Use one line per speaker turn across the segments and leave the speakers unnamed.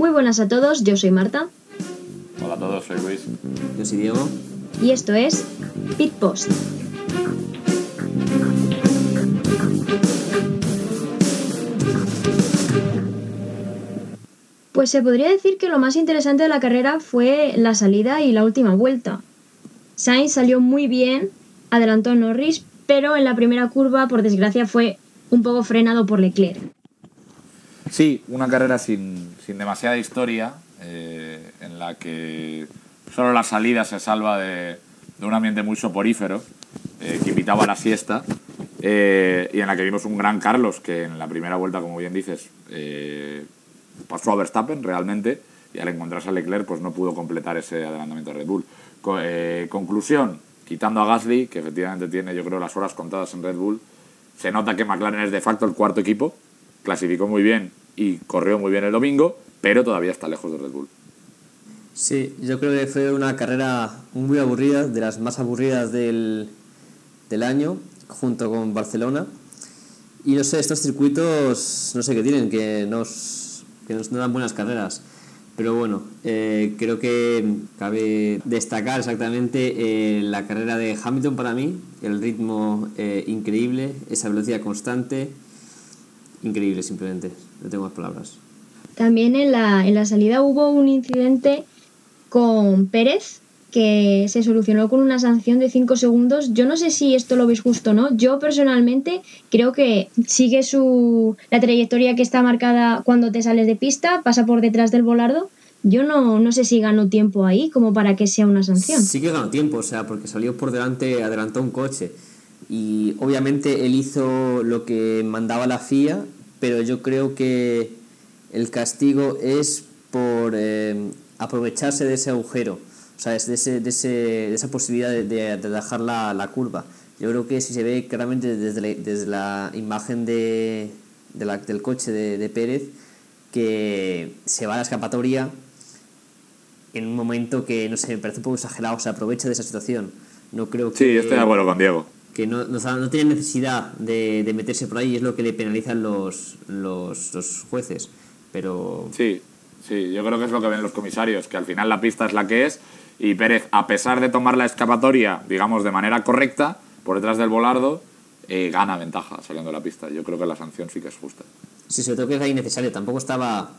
Muy buenas a todos, yo soy Marta.
Hola a todos, soy Luis.
Yo soy Diego.
Y esto es Pit Post. Pues se podría decir que lo más interesante de la carrera fue la salida y la última vuelta. Sainz salió muy bien, adelantó a Norris, pero en la primera curva, por desgracia, fue un poco frenado por Leclerc.
Sí, una carrera sin, sin demasiada historia, eh, en la que solo la salida se salva de, de un ambiente muy soporífero, eh, que invitaba a la siesta, eh, y en la que vimos un gran Carlos, que en la primera vuelta, como bien dices, pasó a Verstappen realmente, y al encontrarse a Leclerc, pues no pudo completar ese adelantamiento de Red Bull. conclusión, quitando a Gasly, que efectivamente tiene, yo creo, las horas contadas en Red Bull, se nota que McLaren es de facto el cuarto equipo, clasificó muy bien y corrió muy bien el domingo, pero todavía está lejos de Red Bull.
Sí, yo creo que fue una carrera muy aburrida, de las más aburridas del, del año, junto con Barcelona. Y no sé, estos circuitos, no sé qué tienen, que nos, que nos dan buenas carreras. Pero bueno, eh, creo que cabe destacar exactamente eh, la carrera de Hamilton para mí, el ritmo eh, increíble, esa velocidad constante, increíble simplemente, no tengo más palabras.
También en la, en la salida hubo un incidente con Pérez que se solucionó con una sanción de 5 segundos. Yo no sé si esto lo veis justo o no. Yo personalmente creo que sigue su la trayectoria que está marcada cuando te sales de pista, pasa por detrás del volardo. Yo no, no sé si ganó tiempo ahí como para que sea una sanción.
Sí que ganó tiempo, o sea, porque salió por delante, adelantó un coche. Y obviamente él hizo lo que mandaba la FIA, pero yo creo que el castigo es por eh, aprovecharse de ese agujero, o sea, de, ese, de, ese, de esa posibilidad de, de, dejar la, la, curva. Yo creo que si se ve claramente desde la, desde la imagen de, la, del coche de, Pérez, que se va a la escapatoria en un momento que, no sé, me parece un poco exagerado, se aprovecha de esa situación. No creo que...
Sí, estoy de acuerdo con Diego.
Que no, no, no tiene necesidad de, de, meterse por ahí y es lo que le penalizan los, los, los jueces. Pero...
Sí, sí, yo creo que es lo que ven los comisarios, que al final la pista es la que es y Pérez, a pesar de tomar la escapatoria, digamos, de manera correcta, por detrás del volardo, eh, gana ventaja saliendo de la pista. Yo creo que la sanción sí que es justa.
Sí, sobre todo que es ahí necesario. Tampoco estaba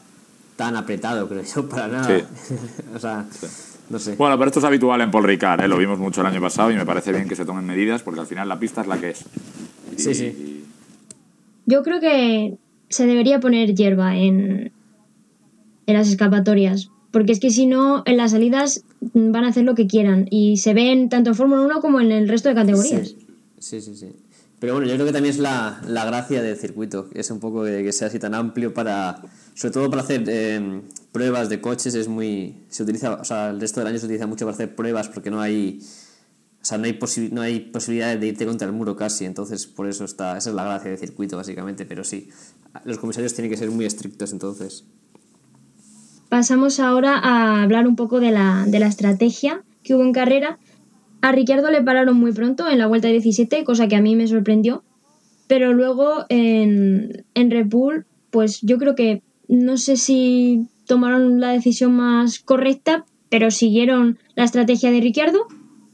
tan apretado, creo yo, para nada. Sí. o sea, sí. No sé.
Bueno, pero esto es habitual en Paul Ricard, ¿eh? lo vimos mucho el año pasado y me parece bien que se tomen medidas porque al final la pista es la que es.
Y, sí, sí.
Yo creo que se debería poner hierba en, en las escapatorias, porque es que si no, en las salidas van a hacer lo que quieran y se ven tanto en Fórmula 1 como en el resto de categorías.
Sí, sí, sí. Pero bueno, yo creo que también es la, la gracia del circuito, es un poco que, que, sea así tan amplio para, sobre todo para hacer eh, pruebas de coches, es muy, se utiliza, o sea, el resto del año se utiliza mucho para hacer pruebas porque no hay, o sea, no hay, posi no hay posibilidad de irte contra el muro casi, entonces por eso está, esa es la gracia del circuito básicamente, pero sí, los comisarios tienen que ser muy estrictos entonces.
Pasamos ahora a hablar un poco de la, de la estrategia que hubo en carrera. A Ricciardo le pararon muy pronto en la vuelta 17, cosa que a mí me sorprendió. Pero luego en, en Red pues yo creo que no sé si tomaron la decisión más correcta, pero siguieron la estrategia de Ricciardo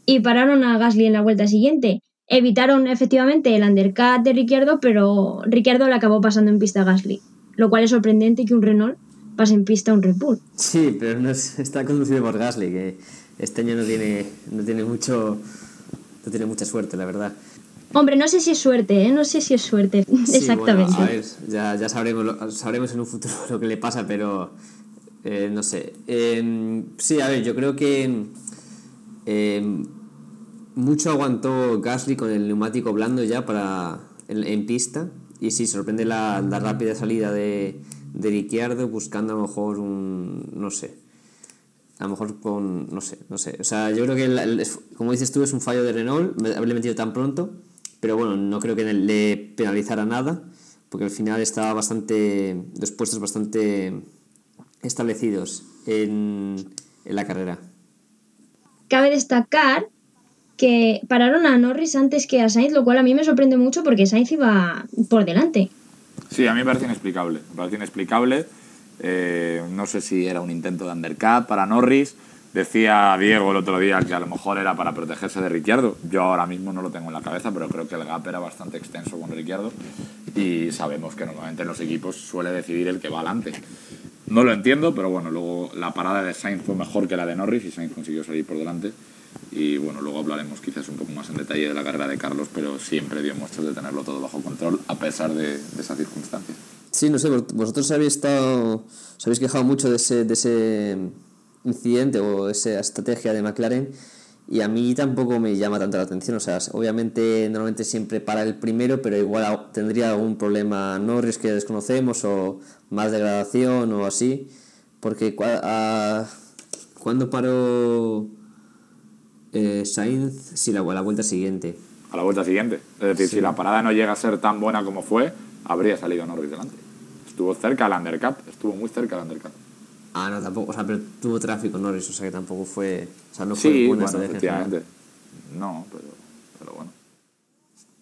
y pararon a Gasly en la vuelta siguiente. Evitaron efectivamente el undercut de Ricciardo, pero Ricciardo le acabó pasando en pista a Gasly, lo cual es sorprendente que un Renault pase en pista un Red.
Sí, pero no es, está conducido por Gasly, que este año no tiene, no tiene mucho no tiene mucha suerte, la verdad.
Hombre, no sé si es suerte, ¿eh? No sé si es suerte,
sí,
exactamente.
Bueno, a ver, ya, ya sabremos, lo, sabremos en un futuro lo que le pasa, pero eh, no sé. Eh, sí, a ver, yo creo que eh, mucho aguantó Gasly con el neumático blando ya para en, en pista y sí, sorprende la, la rápida salida de, de Ricciardo buscando a lo mejor un, no sé, a lo mejor con, no sé, no sé. O sea, yo creo que, el, el, como dices tú, es un fallo de Renault, haberle metido tan pronto, pero bueno, no creo que le penalizara nada, porque al final estaba bastante, los puestos bastante establecidos en, en la carrera.
Cabe destacar que pararon a Norris antes que a Sainz, lo cual a mí me sorprende mucho porque Sainz iba por delante.
Sí, a mí me parece inexplicable. Me parece inexplicable. Eh, no sé si era un intento de undercut para Norris. Decía Diego el otro día que a lo mejor era para protegerse de Ricciardo. Yo ahora mismo no lo tengo en la cabeza, pero creo que el gap era bastante extenso con Ricciardo. Y sabemos que normalmente en los equipos suele decidir el que va adelante. No lo entiendo, pero bueno, luego la parada de Sainz fue mejor que la de Norris y Sainz consiguió salir por delante. Y bueno, luego hablaremos quizás un poco más en detalle de la carrera de Carlos, pero siempre dio muestras de tenerlo todo bajo control a pesar de, de esa circunstancia.
Sí, no sé, vosotros habéis estado, os habéis quejado mucho de ese, de ese incidente o esa estrategia de McLaren y a mí tampoco me llama tanto la atención. O sea, obviamente normalmente siempre para el primero, pero igual tendría algún problema Norris que desconocemos o más degradación o así. Porque cuando paró eh, Sainz? Sí, la, la vuelta siguiente.
A la vuelta siguiente. Es decir, si la parada no llega a ser tan buena como fue, habría salido Norris delante. Estuvo cerca al undercut, estuvo muy cerca al undercut.
Ah, no, tampoco, o sea, pero tuvo tráfico Norris, o sea que tampoco fue, o sea, no fue
sí,
buena
bueno, efectivamente. No, pero, pero, bueno.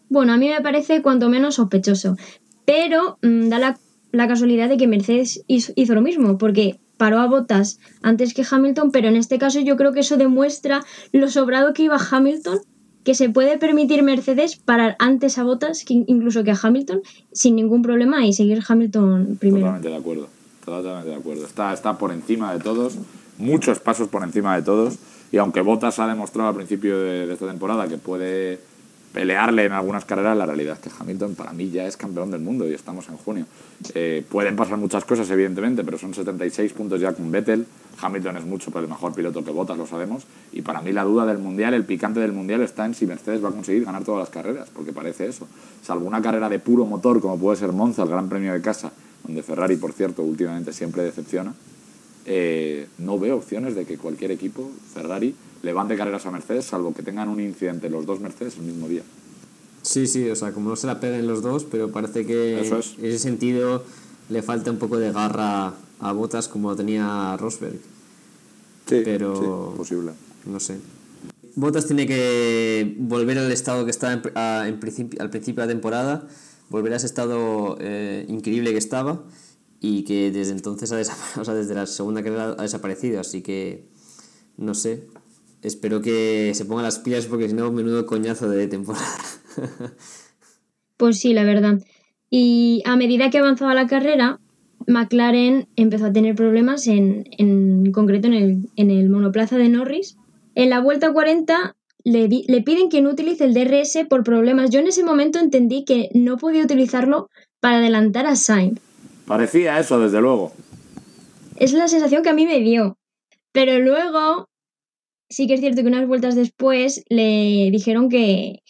Bueno, a mí me parece cuanto menos sospechoso, pero mmm, da la, la, casualidad de que Mercedes hizo, hizo lo mismo, porque paró a Bottas antes que Hamilton, pero en este caso yo creo que eso demuestra lo sobrado que iba Hamilton, que se puede permitir Mercedes parar antes a Bottas incluso que a Hamilton sin ningún problema y seguir Hamilton primero.
Totalmente de acuerdo. Totalmente de acuerdo. Está, está por encima de todos, muchos pasos por encima de todos. Y aunque Bottas ha demostrado al principio de, esta temporada que puede pelearle en algunas carreras, la realidad es que Hamilton para mí ya es campeón del mundo y estamos en junio. Eh, pueden pasar muchas cosas, evidentemente, pero son 76 puntos ya con Vettel. Hamilton es mucho pero el mejor piloto que Bottas, lo sabemos. Y para mí la duda del Mundial, el picante del Mundial está en si Mercedes va a conseguir ganar todas las carreras, porque parece eso. Salvo una carrera de puro motor, como puede ser Monza, el Gran Premio de Casa, donde Ferrari, por cierto, últimamente siempre decepciona, eh, no veo opciones de que cualquier equipo, Ferrari, levante carreras a Mercedes, salvo que tengan un incidente los dos Mercedes el mismo día.
Sí, sí, o sea, como no se la peguen los dos, pero parece que
Eso es.
en ese sentido le falta un poco de garra a Botas como tenía Rosberg.
Sí,
pero
sí, posible.
No sé. Botas tiene que volver al estado que estaba en, a, en principio, al principio de la temporada, volver a ese estado eh, increíble que estaba y que desde entonces, ha o sea, desde la segunda carrera ha desaparecido, así que no sé. Espero que se pongan las pilas porque si no, menudo coñazo de temporada.
Pues sí, la verdad. Y a medida que avanzaba la carrera, McLaren empezó a tener problemas, en, en concreto en el, en el, monoplaza de Norris. En la vuelta 40 le, di, le, piden que no utilice el DRS por problemas. Yo en ese momento entendí que no podía utilizarlo para adelantar a Sainz.
Parecía eso, desde luego.
Es la sensación que a mí me dio. Pero luego, sí que es cierto que unas vueltas después le dijeron que,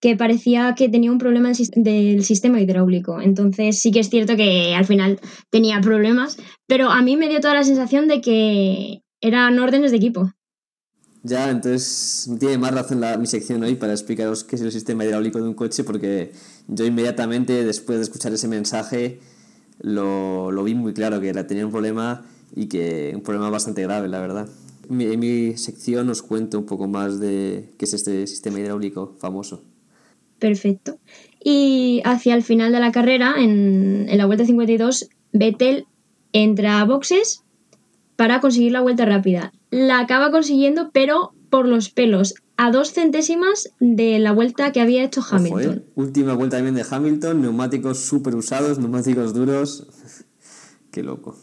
que parecía que tenía un problema del sistema hidráulico. Entonces sí que es cierto que al final tenía problemas, pero a mí me dio toda la sensación de que eran órdenes de equipo.
Ya, entonces tiene más razón la, mi sección hoy para explicaros qué es el sistema hidráulico de un coche, porque yo inmediatamente después de escuchar ese mensaje lo, lo vi muy claro, que tenía un problema y que un problema bastante grave, la verdad. En mi sección os cuento un poco más de qué es este sistema hidráulico famoso.
Perfecto. Y hacia el final de la carrera, en, en, la vuelta 52, Vettel entra a boxes para conseguir la vuelta rápida. La acaba consiguiendo, pero por los pelos, a dos centésimas de la vuelta que había hecho Hamilton.
Ojo, ¿eh? Última vuelta también de Hamilton, neumáticos súper usados, neumáticos duros. Qué loco.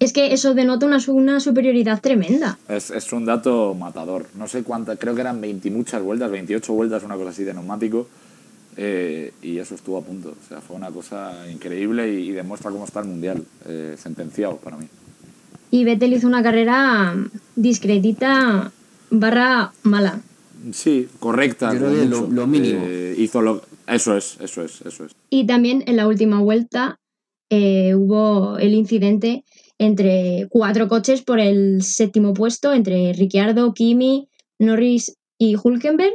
Es que eso denota una, una superioridad tremenda.
Es, es, un dato matador. No sé cuántas, creo que eran 20 muchas vueltas, 28 vueltas, una cosa así de neumático. Eh, y eso estuvo a punto. O sea, fue una cosa increíble y, y demuestra cómo está el mundial. Eh, sentenciado para mí.
Y Vettel hizo una carrera discretita barra mala.
Sí, correcta.
Yo creo lo, lo, mínimo.
Eh, hizo lo, eso es, eso es, eso es.
Y también en la última vuelta hubo el incidente entre cuatro coches por el séptimo puesto, entre Ricciardo, Kimi, Norris y Hulkenberg.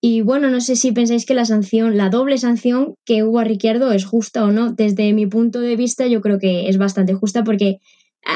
Y bueno, no sé si pensáis que la sanción, la doble sanción que hubo a Ricciardo es justa o no. Desde mi punto de vista, yo creo que es bastante justa porque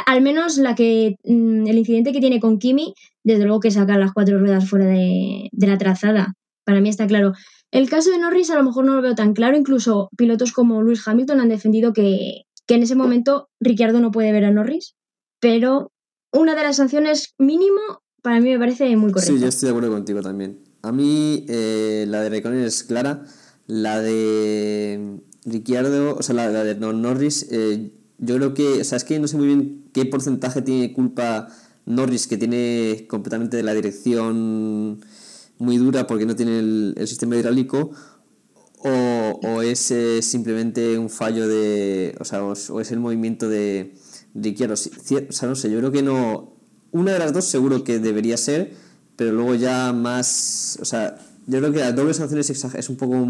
al menos la que el incidente que tiene con Kimi, desde luego que saca las cuatro ruedas fuera de, de la trazada. Para mí está claro. El caso de Norris a lo mejor no lo veo tan claro, incluso pilotos como Lewis Hamilton han defendido que, que en ese momento Ricciardo no puede ver a Norris, pero una de las sanciones mínimo para mí me parece muy correcta.
Sí, yo estoy de acuerdo contigo también. A mí eh, la de Raikkonen es clara, la de Ricciardo, o sea, la, de Norris, eh, yo creo que, o sea, es que no sé muy bien qué porcentaje tiene culpa Norris, que tiene completamente de la dirección muy dura porque no tiene el, sistema hidráulico, o, o es eh, simplemente un fallo de, o sea, o, es el movimiento de Ricciardo. O sea, no sé, yo creo que no, una de las dos seguro que debería ser, pero luego ya más, o sea, yo creo que la doble sanción es, un poco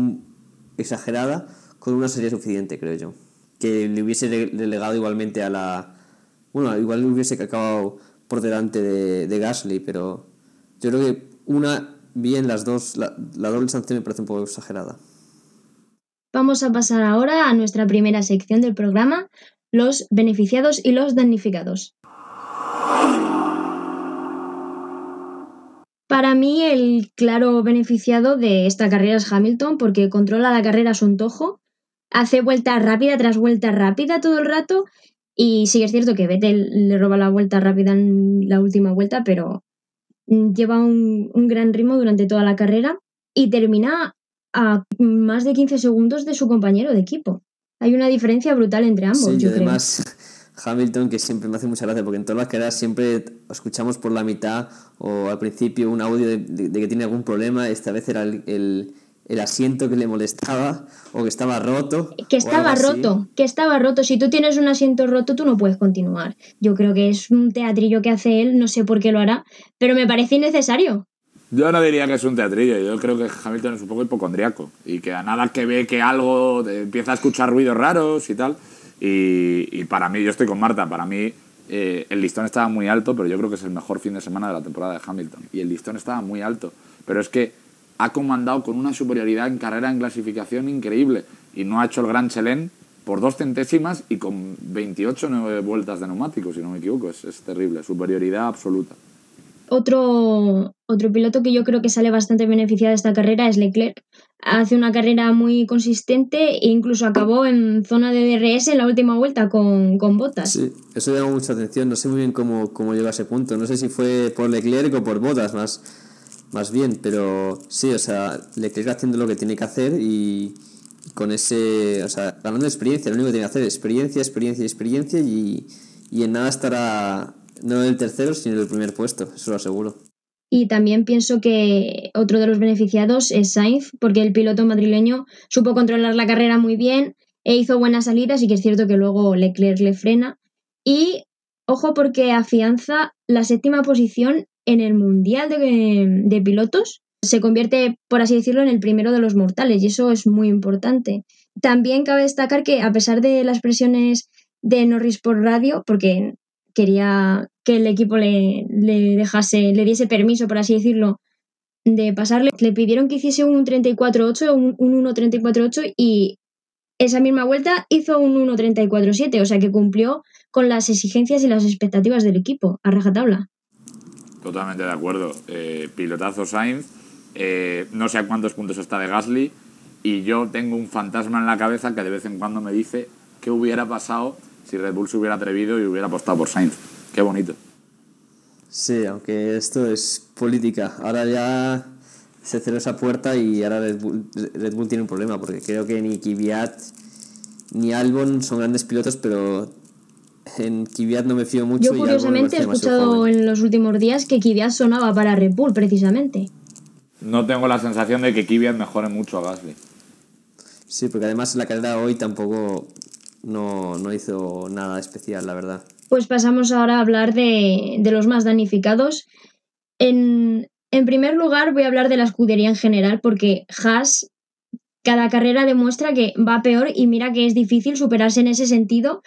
exagerada, con una sería suficiente, creo yo. Que le hubiese delegado igualmente a la... Bueno, igual le hubiese acabado por delante de, de Gasly, pero yo creo que una, bien las dos, la, la doble sanción me parece un poco exagerada.
Vamos a pasar ahora a nuestra primera sección del programa, los beneficiados y los damnificados. Para mí el claro beneficiado de esta carrera es Hamilton porque controla la carrera a su antojo, hace vuelta rápida tras vuelta rápida todo el rato y sí es cierto que Vettel le roba la vuelta rápida en la última vuelta, pero lleva un, gran ritmo durante toda la carrera y termina a más de 15 segundos de su compañero de equipo. Hay una diferencia brutal entre ambos.
Sí, yo además Hamilton, que siempre me hace mucha gracia, porque en todas las carreras siempre escuchamos por la mitad o al principio un audio de, que tiene algún problema. Esta vez era el, asiento que le molestaba o que estaba roto.
Que estaba roto, que estaba roto. Si tú tienes un asiento roto, tú no puedes continuar. Yo creo que es un teatrillo que hace él, no sé por qué lo hará, pero me parece innecesario.
Yo no diría que es un teatrillo, yo creo que Hamilton es un poco hipocondriaco y que a nada que ve que algo empieza a escuchar ruidos raros y tal, y, para mí, yo estoy con Marta, para mí eh, el listón estaba muy alto, pero yo creo que es el mejor fin de semana de la temporada de Hamilton. Y el listón estaba muy alto, pero es que ha comandado con una superioridad en carrera en clasificación increíble y no ha hecho el Gran Chelén por dos centésimas y con 28 nueve vueltas de neumáticos, si no me equivoco. Es, es terrible, superioridad absoluta.
Otro, otro piloto que yo creo que sale bastante beneficiado de esta carrera es Leclerc. Hace una carrera muy consistente e incluso acabó en zona de DRS en la última vuelta con, con botas.
Sí, eso llama mucha atención. No sé muy bien cómo, cómo llegó a ese punto. No sé si fue por Leclerc o por botas más, más bien, pero sí, o sea, Leclerc haciendo lo que tiene que hacer y con ese, o sea, ganando experiencia. Lo único que tiene que hacer es experiencia, experiencia, experiencia y, y en nada estará no el tercero, sino el primer puesto, eso lo aseguro.
Y también pienso que otro de los beneficiados es Sainz, porque el piloto madrileño supo controlar la carrera muy bien e hizo buenas salidas y que es cierto que luego Leclerc le frena. Y ojo porque afianza la séptima posición en el Mundial de, de Pilotos. Se convierte, por así decirlo, en el primero de los mortales y eso es muy importante. También cabe destacar que a pesar de las presiones de Norris por radio, porque quería que el equipo le, dejase, le diese permiso, por así decirlo, de pasarle. Le pidieron que hiciese un 34-8, un, un 1-34-8 y esa misma vuelta hizo un 1-34-7, o sea que cumplió con las exigencias y las expectativas del equipo, a rajatabla.
Totalmente de acuerdo. Eh, pilotazo Sainz, eh, no sé a cuántos puntos está de Gasly, y yo tengo un fantasma en la cabeza que de vez en cuando me dice qué hubiera pasado si Red Bull se hubiera atrevido y hubiera apostado por Sainz. Qué bonito.
Sí, aunque esto es política. Ahora ya se cerró esa puerta y ahora Red Bull, tiene un problema porque creo que ni Kvyat ni Albon son grandes pilotos, pero en Kvyat no me fío mucho.
Yo curiosamente he escuchado en los últimos días que Kvyat sonaba para Red Bull precisamente.
No tengo la sensación de que Kvyat mejore mucho a Gasly.
Sí, porque además la carrera hoy tampoco no, no hizo nada especial, la verdad.
Pues pasamos ahora a hablar de, los más damnificados. En, primer lugar, voy a hablar de la escudería en general, porque Haas cada carrera demuestra que va peor y mira que es difícil superarse en ese sentido,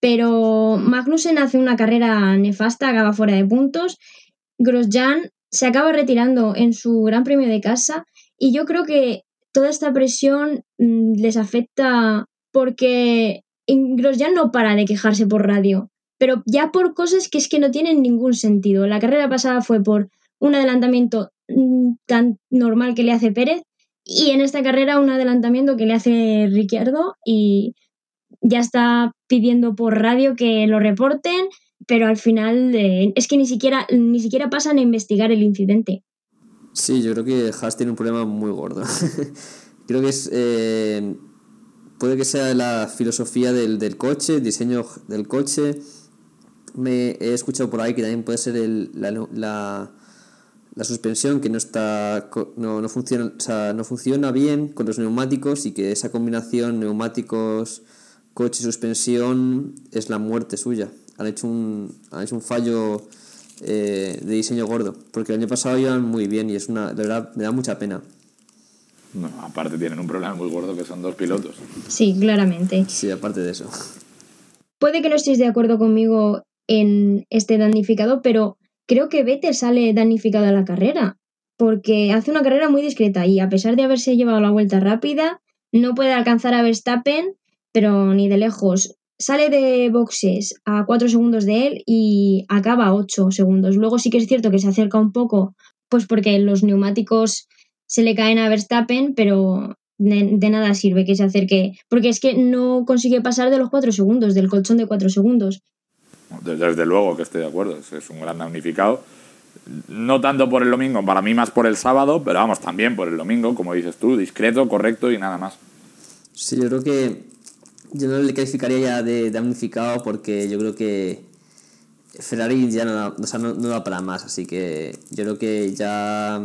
pero Magnussen hace una carrera nefasta, acaba fuera de puntos, Grosjean se acaba retirando en su Gran Premio de casa y yo creo que toda esta presión mm, les afecta porque Grosjean no para de quejarse por radio, pero ya por cosas que es que no tienen ningún sentido. La carrera pasada fue por un adelantamiento mm, tan normal que le hace Pérez y en esta carrera un adelantamiento que le hace Ricciardo y ya está pidiendo por radio que lo reporten, pero al final eh, es que ni siquiera, ni siquiera pasan a investigar el incidente.
Sí, yo creo que Haas tiene un problema muy gordo. creo que es... Eh, puede que sea la filosofía del, del coche, diseño del coche. Me he escuchado por ahí que también puede ser el, la, la, la, suspensión que no está no, no, funciona, o sea, no funciona bien con los neumáticos y que esa combinación neumáticos, coche y suspensión es la muerte suya. Han hecho un, han hecho un fallo eh, de diseño gordo, porque el año pasado iban muy bien y es una, de verdad me da mucha pena.
No, aparte tienen un problema muy gordo que son dos pilotos.
Sí, claramente.
Sí, aparte de eso.
Puede que no estéis de acuerdo conmigo en este damnificado, pero creo que Vettel sale damnificado a la carrera, porque hace una carrera muy discreta y a pesar de haberse llevado la vuelta rápida, no puede alcanzar a Verstappen, pero ni de lejos. Sale de boxes a 4 segundos de él y acaba a 8 segundos. Luego sí que es cierto que se acerca un poco, pues porque los neumáticos se le caen a Verstappen, pero de, nada sirve que se acerque, porque es que no consigue pasar de los cuatro segundos, del colchón de cuatro segundos.
Desde luego que estoy de acuerdo, es un gran damnificado. No tanto por el domingo, para mí más por el sábado, pero vamos, también por el domingo, como dices tú, discreto, correcto y nada más.
Sí, yo creo que yo no le calificaría ya de damnificado porque yo creo que Ferrari ya no, o sea, no, no da para más, así que yo creo que ya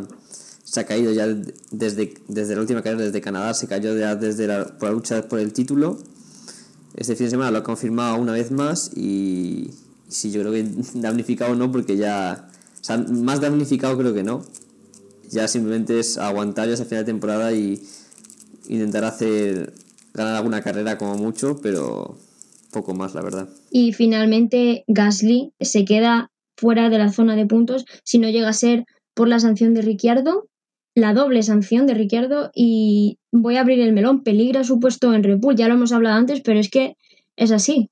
se ha caído ya desde, desde la última carrera, desde Canadá, se cayó ya desde la, por la lucha por el título. Este fin de semana lo ha confirmado una vez más y, sí, yo creo que damnificado no, porque ya, o sea, más damnificado creo que no. Ya simplemente es aguantar ya final de temporada y intentar hacer, ganar alguna carrera como mucho, pero poco más, la verdad.
Y finalmente Gasly se queda fuera de la zona de puntos si no llega a ser por la sanción de Ricciardo la doble sanción de Ricciardo y voy a abrir el melón. Peligra su puesto en Red ya lo hemos hablado antes, pero es que es así.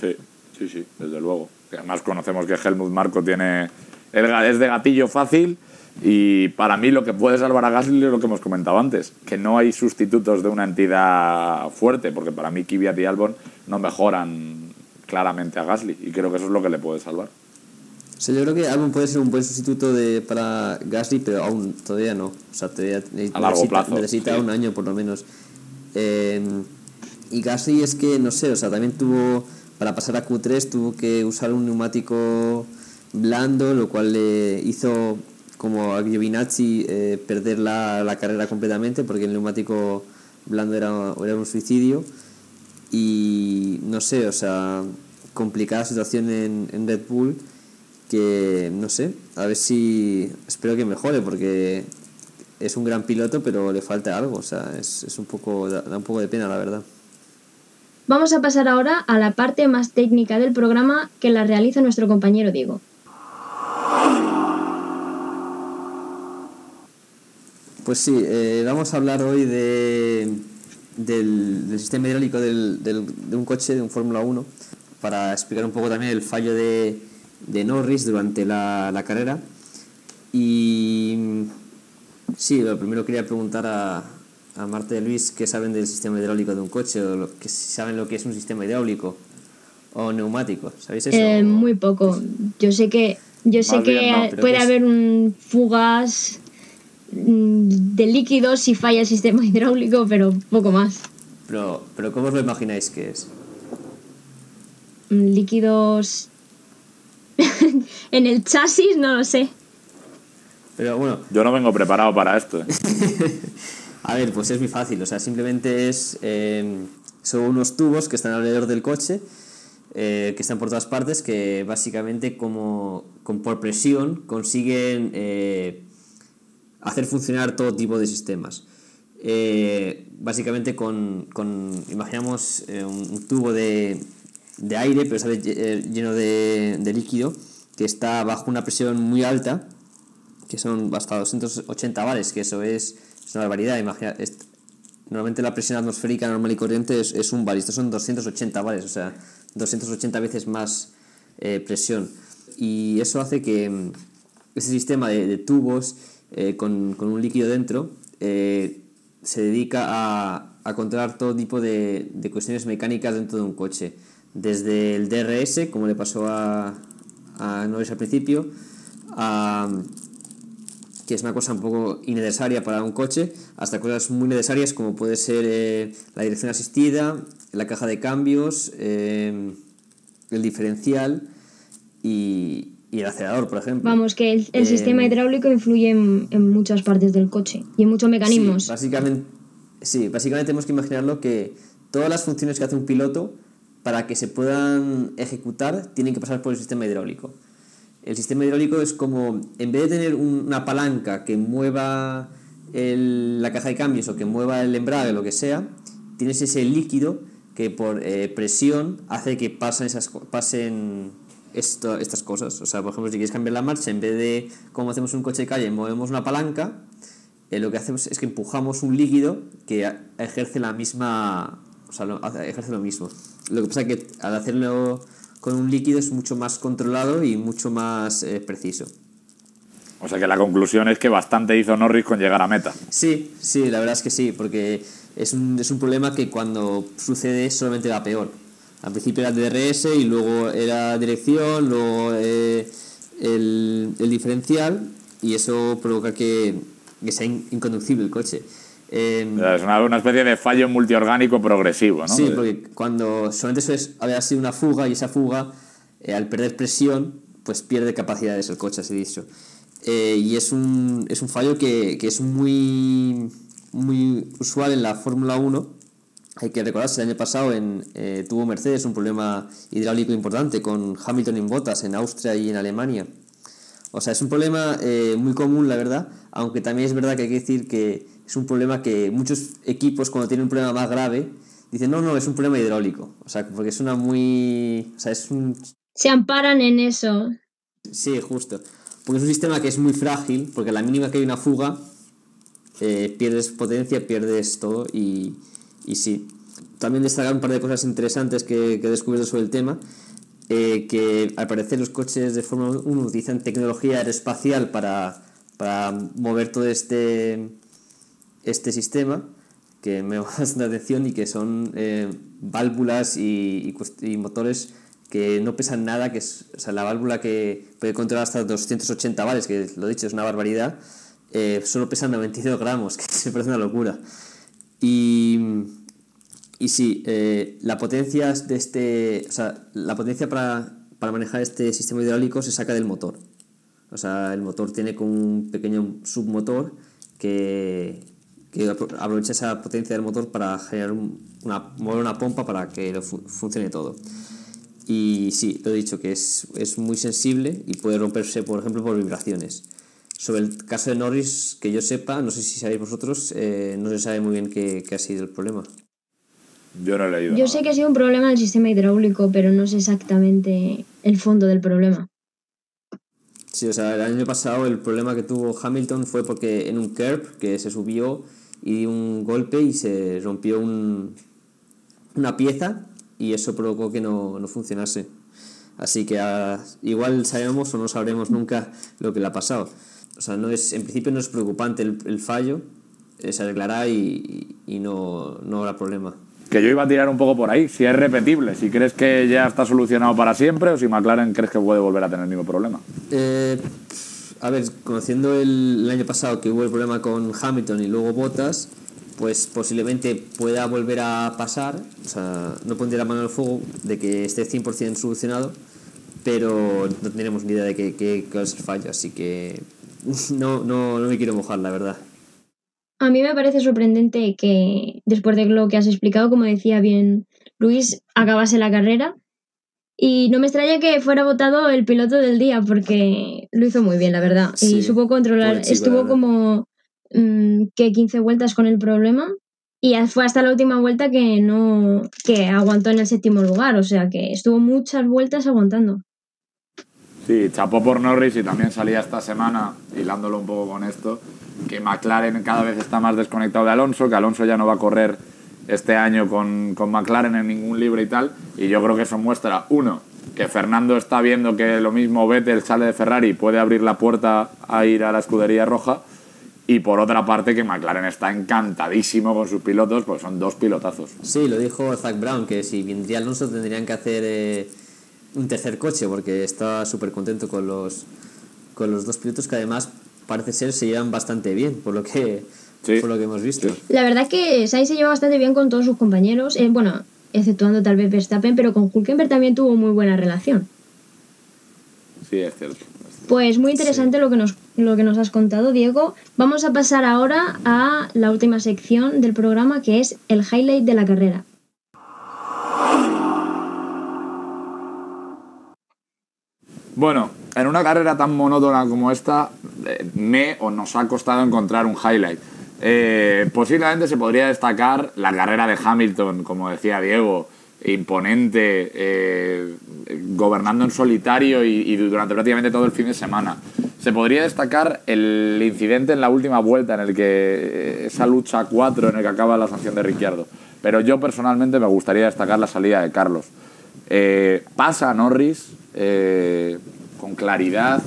Sí, sí, sí, desde luego. Además conocemos que Helmut Marco tiene es de gatillo fácil y para mí lo que puede salvar a Gasly es lo que hemos comentado antes, que no hay sustitutos de una entidad fuerte, porque para mí Kvyat y Albon no mejoran claramente a Gasly y creo que eso es lo que le puede salvar.
O yo creo que Albon puede ser un buen sustituto de, para Gasly, pero aún todavía no. O sea, todavía
a largo
necesita,
plazo,
necesita un año por lo menos. Eh, y Gasly es que, no sé, o sea, también tuvo, para pasar a Q3, tuvo que usar un neumático blando, lo cual le hizo, como a Giovinazzi, eh, perder la, la, carrera completamente, porque el neumático blando era, era un suicidio. Y no sé, o sea, complicada situación en, en Red Bull que no sé, a ver si espero que mejore porque es un gran piloto pero le falta algo, o sea, es, es un poco, da, un poco de pena la verdad.
Vamos a pasar ahora a la parte más técnica del programa que la realiza nuestro compañero Diego.
Pues sí, eh, vamos a hablar hoy de, del, del sistema hidráulico del, del, de un coche, de un Fórmula 1, para explicar un poco también el fallo de, de Norris durante la, la carrera. Y sí, lo primero quería preguntar a, a Marta y a Luis qué saben del sistema hidráulico de un coche o lo, que saben lo que es un sistema hidráulico o neumático. ¿Sabéis eso?
Eh, muy poco. Yo sé que yo sé que no, puede haber un fugas mm, de líquidos si falla el sistema hidráulico, pero poco más.
Pero, pero ¿cómo os lo imagináis que es?
Mm, líquidos en el chasis no lo sé.
Pero bueno.
Yo no vengo preparado para esto. ¿eh?
a ver, pues es muy fácil. O sea, simplemente es. Eh, son unos tubos que están alrededor del coche, eh, que están por todas partes, que básicamente, como con, por presión, consiguen eh, hacer funcionar todo tipo de sistemas. Eh, básicamente, con, con imaginamos un, un tubo de, de aire, pero sale lleno de, de, líquido, que está bajo una presión muy alta, que son hasta 280 bares, que eso es, una barbaridad. Normalmente la presión atmosférica normal y corriente es, es un bar, y estos son 280 bares, o sea, 280 veces más eh, presión. Y eso hace que mm, ese sistema de, de tubos eh, con, con, un líquido dentro eh, se dedica a, a controlar todo tipo de, de cuestiones mecánicas dentro de un coche. Desde el DRS, como le pasó a, a Norris al principio, a, que es una cosa un poco innecesaria para un coche, hasta cosas muy necesarias como puede ser eh, la dirección asistida, la caja de cambios, eh, el diferencial y, y, el acelerador, por ejemplo.
Vamos, que el, el sistema hidráulico influye en, en, muchas partes del coche y en muchos mecanismos.
Sí, básicamente, sí, básicamente tenemos que imaginarlo que todas las funciones que hace un piloto, para que se puedan ejecutar, tienen que pasar por el sistema hidráulico. El sistema hidráulico es como, en vez de tener una palanca que mueva el, la caja de cambios o que mueva el embrague, lo que sea, tienes ese líquido que por eh, presión hace que pasen, esas, pasen esto, estas cosas. O sea, por ejemplo, si quieres cambiar la marcha, en vez de como hacemos un coche de calle, movemos una palanca, eh, lo que hacemos es que empujamos un líquido que ejerce la misma. O sea, ejerce lo mismo. Lo que pasa es que al hacerlo con un líquido es mucho más controlado y mucho más eh, preciso.
O sea que la conclusión es que bastante hizo Norris con llegar a meta.
Sí, sí, la verdad es que sí, porque es un, es un problema que cuando sucede solamente va peor. Al principio era DRS y luego era dirección, luego eh, el, el, diferencial y eso provoca que, que sea inconducible el coche.
Eh, es una, una, especie de fallo multiorgánico progresivo, ¿no?
Sí, porque cuando solamente eso es, había sido una fuga y esa fuga, eh, al perder presión, pues pierde capacidades el coche, así dicho. Eh, y es un, es un fallo que, que, es muy, muy usual en la Fórmula 1. Hay que recordarse, el año pasado en, eh, tuvo Mercedes un problema hidráulico importante con Hamilton en botas en Austria y en Alemania. O sea, es un problema eh, muy común, la verdad, aunque también es verdad que hay que decir que es un problema que muchos equipos cuando tienen un problema más grave dicen, no, no, es un problema hidráulico. O sea, porque es una muy... O sea, es un...
Se amparan en eso.
Sí, justo. Porque es un sistema que es muy frágil, porque a la mínima que hay una fuga, eh, pierdes potencia, pierdes todo y, y sí. También destacar un par de cosas interesantes que, que he descubierto sobre el tema. Eh, que al parecer los coches de Fórmula 1 utilizan tecnología aeroespacial para, para mover todo este, este sistema que me llama bastante atención y que son eh, válvulas y, motores que no pesan nada, que es o sea, la válvula que puede controlar hasta 280 bares, que lo he dicho es una barbaridad, eh, solo pesan 92 gramos, que se parece una locura. Y, y sí, eh, la potencia de este, o sea, la potencia para, para manejar este sistema hidráulico se saca del motor. O sea, el motor tiene como un pequeño submotor que, que aprovecha esa potencia del motor para generar una, mover una pompa para que lo fu funcione todo. Y sí, lo he dicho, que es, es muy sensible y puede romperse, por ejemplo, por vibraciones. Sobre el caso de Norris, que yo sepa, no sé si sabéis vosotros, eh, no se sabe muy bien qué, qué, ha sido el problema.
Yo no he leído.
Yo nada. sé que ha sido un problema del sistema hidráulico, pero no sé exactamente el fondo del problema.
Sí, o sea, el año pasado el problema que tuvo Hamilton fue porque en un curb que se subió y dio un golpe y se rompió un, una pieza y eso provocó que no, no funcionase. Así que uh, igual sabemos o no sabremos nunca lo que le ha pasado. O sea, no es, en principio no es preocupante el, el fallo, eh, se arreglará y, y no, no habrá problema.
Que yo iba a tirar un poco por ahí, si es repetible, si crees que ya está solucionado para siempre o si McLaren crees que puede volver a tener el mismo problema.
Eh, a ver, conociendo el, año pasado que hubo el problema con Hamilton y luego Bottas, pues posiblemente pueda volver a pasar, o sea, no pondría la mano el fuego de que esté 100% solucionado, pero no tenemos ni idea de qué, qué, qué es fallo, así que no, no, no me quiero mojar, la verdad.
A mí me parece sorprendente que después de lo que has explicado, como decía bien Luis, acabase la carrera. Y no me extraña que fuera votado el piloto del día, porque lo hizo muy bien, la verdad. Sí, y supo controlar. Chico, Estuvo como mmm, que 15 vueltas con el problema. Y fue hasta la última vuelta que no. que aguantó en el séptimo lugar. O sea que estuvo muchas vueltas aguantando.
Sí, chapó por Norris y también salía esta semana, hilándolo un poco con esto, que McLaren cada vez está más desconectado de Alonso, que Alonso ya no va a correr este año con, con McLaren en ningún libre y tal, y yo creo que eso muestra, uno, que Fernando está viendo que lo mismo Vettel sale de Ferrari puede abrir la puerta a ir a la escudería roja, Y por otra parte, que McLaren está encantadísimo con sus pilotos, porque son dos pilotazos.
Sí, lo dijo Zach Brown, que si vendría Alonso tendrían que hacer eh, un tercer coche, porque está súper contento con los, con los dos pilotos, que además parece ser se llevan bastante bien, por lo que,
Sí.
por lo que hemos visto.
La verdad es que Sainz se lleva bastante bien con todos sus compañeros, eh, bueno, exceptuando tal vez Verstappen, pero con Hulkenberg también tuvo muy buena relación.
Sí, es cierto.
Pues muy interesante lo, que nos, lo que nos has contado, Diego. Vamos a pasar ahora a la última sección del programa, que es el highlight de la carrera.
Bueno, en una carrera tan monótona como esta, eh, me o nos ha costado encontrar un highlight. Eh, posiblemente se podría destacar la carrera de Hamilton, como decía Diego, imponente, eh, gobernando en solitario y, durante prácticamente todo el fin de semana. Se podría destacar el incidente en la última vuelta, en el que eh, esa lucha 4 en el que acaba la sanción de Ricciardo. Pero yo personalmente me gustaría destacar la salida de Carlos. Pasa a Norris con claridad.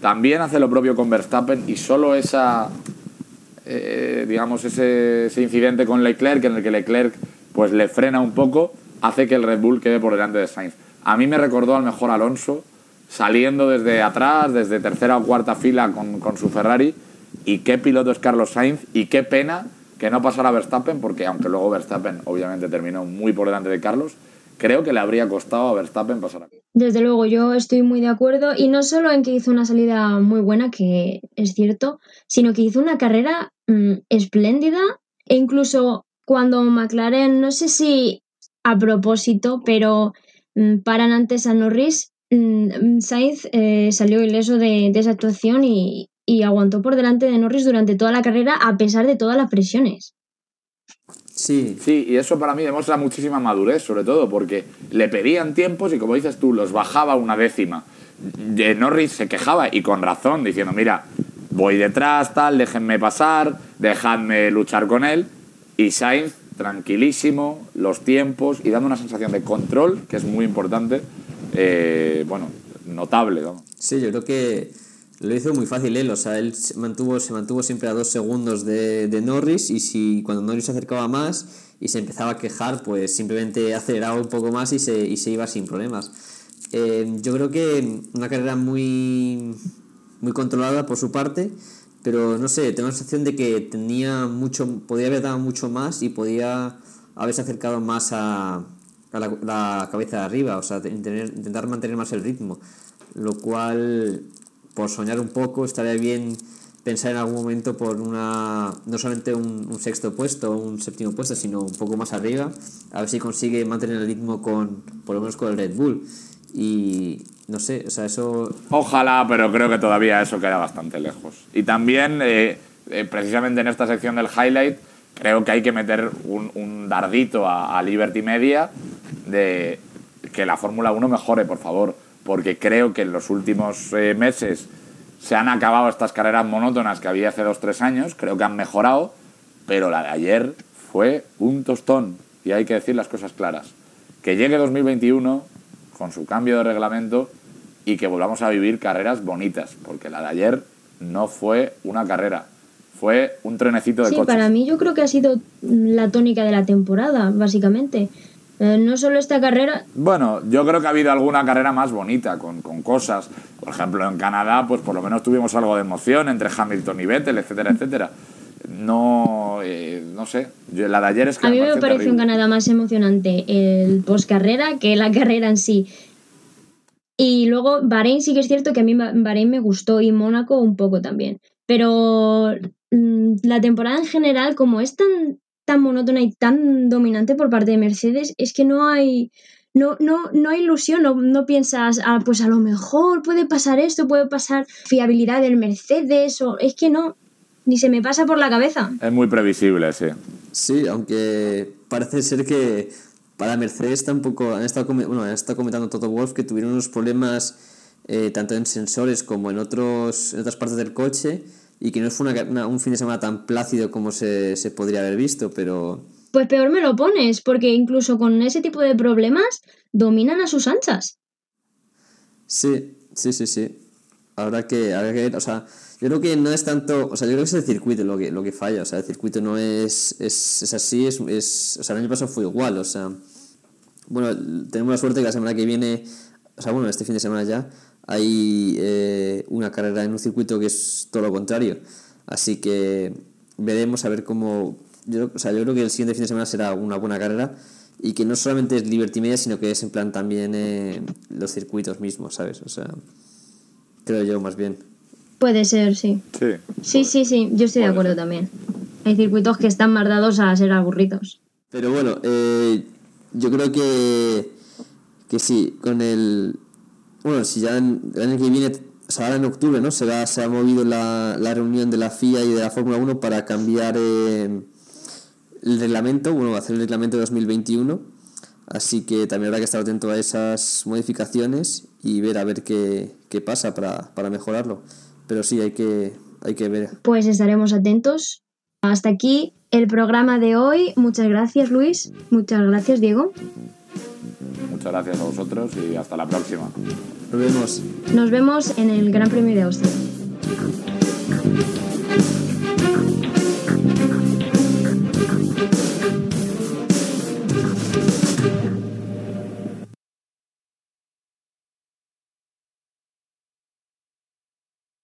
También hace lo propio con Verstappen y solo esa, eh, digamos, ese, ese incidente con Leclerc, en el que Leclerc pues le frena un poco, hace que el Red Bull quede por delante de Sainz. A mí me recordó al mejor Alonso, saliendo desde atrás, desde tercera o cuarta fila con, con su Ferrari. Y qué piloto es Carlos Sainz y qué pena que no pasara Verstappen, porque aunque luego Verstappen obviamente terminó muy por delante de Carlos, creo que le habría costado a Verstappen pasar a
Desde luego, yo estoy muy de acuerdo, y no solo en que hizo una salida muy buena, que es cierto, sino que hizo una carrera mm, espléndida, e incluso cuando McLaren, no sé si a propósito, pero mm, paran antes a Norris, mm, Sainz eh, salió ileso de, esa actuación y aguantó por delante de Norris durante toda la carrera a pesar de todas las presiones.
Sí,
Sí, y eso para mí demuestra muchísima madurez, sobre todo, porque le pedían tiempos y, como dices tú, los bajaba una décima. De Norris se quejaba, y con razón, diciendo, mira, voy detrás, tal, déjenme pasar, dejadme luchar con él. Y Sainz, tranquilísimo, los tiempos y dando una sensación de control, que es muy importante, eh, bueno, notable.
Sí, yo creo que lo hizo muy fácil él, o sea, él se mantuvo, se mantuvo siempre a dos segundos de, de Norris y si cuando Norris se acercaba más y se empezaba a quejar, pues simplemente aceleraba un poco más y se, y se iba sin problemas. Eh, yo creo que una carrera muy, muy controlada por su parte, pero no sé, tengo la sensación de que tenía mucho, podía haber dado mucho más y podía haberse acercado más a, a la, cabeza de arriba, o sea, intentar mantener más el ritmo, lo cual, por soñar un poco, estaría bien pensar en algún momento por una, no solamente un, un sexto puesto o un séptimo puesto, sino un poco más arriba, a ver si consigue mantener el ritmo con, por lo menos con el Red Bull. Y no sé, o sea, eso
Ojalá, pero creo que todavía eso queda bastante lejos. Y también, eh, eh, precisamente en esta sección del highlight, creo que hay que meter un, un dardito a, a Liberty Media de que la Fórmula 1 mejore, por favor. Porque creo que en los últimos eh, meses se han acabado estas carreras monótonas que había hace dos tres años. Creo que han mejorado, pero la de ayer fue un tostón. Y hay que decir las cosas claras. Que llegue 2021 con su cambio de reglamento y que volvamos a vivir carreras bonitas, porque la de ayer no fue una carrera, fue un trenecito de
Sí,
coches.
para mí yo creo que ha sido la tónica de la temporada, básicamente. Eh, no solo esta carrera,
Bueno, yo creo que ha habido alguna carrera más bonita, con, con cosas. Por ejemplo, en Canadá, pues por lo menos tuvimos algo de emoción entre Hamilton y Vettel, etcétera, etcétera. No, eh, no sé. Yo- la de ayer es que
a mí me
pareció
pareció en. Canadá más emocionante el post-carrera que la carrera en sí. Y luego Bahrein sí que es cierto que a mí Ba- Bahrein me gustó y Mónaco un poco también. Pero mm, la temporada en general, como es tan, tan monótona y tan dominante por parte de Mercedes, es que no hay, no, no, no hay ilusión, no, no piensas, ah, pues a lo mejor puede pasar esto, puede pasar fiabilidad del Mercedes, o es que no, ni se me pasa por la cabeza.
Es muy previsible, sí.
Sí, aunque parece ser que para Mercedes tampoco han estado, bueno, han estado comentando Toto Wolf que tuvieron unos problemas eh, tanto en sensores como en, otros, en otras partes del coche y que no fue una- una- un fin de semana tan plácido como se, se podría haber visto, pero
Pues peor me lo pones, porque incluso con ese tipo de problemas dominan a sus anchas.
sí, sí, sí, sí. habrá que, habrá que ver, o sea, yo creo que no es tanto, o sea, yo creo que es el circuito lo que, lo que falla, o sea, el circuito no es, es, es así, es, es, o sea, el año pasado fue igual, o sea, bueno, tenemos la suerte que la semana que viene, o sea, bueno, este fin de semana ya, hay eh, una carrera en un circuito que es todo lo contrario, así que veremos a ver cómo, yo, o sea, yo creo que el siguiente fin de semana será una buena carrera y que no solamente es Liberty Media, sino que es en plan también eh, los circuitos mismos, ¿sabes? O sea, creo yo más bien.
Puede ser, sí.
Sí.
Sí, sí, sí, yo estoy de acuerdo
ser.
también. Hay circuitos que están más dados a ser aburridos.
Pero bueno, eh, yo creo que, que sí, con el... Bueno, si ya en- el año que viene, o sea, en octubre, ¿no? Se, va- se ha movido la, la reunión de la FIA y de la Fórmula 1 para cambiar eh, el reglamento, bueno, hacer el reglamento de 2021. Así que también habrá que estar atento a esas modificaciones y ver a ver qué, qué pasa para, para mejorarlo. Pero sí, hay que, hay que ver.
Pues estaremos atentos. Hasta aquí el programa de hoy. Muchas gracias, Luis. Muchas gracias, Diego.
Muchas gracias a vosotros y hasta la próxima.
Nos vemos.
Nos vemos en el Gran Premio de Austria.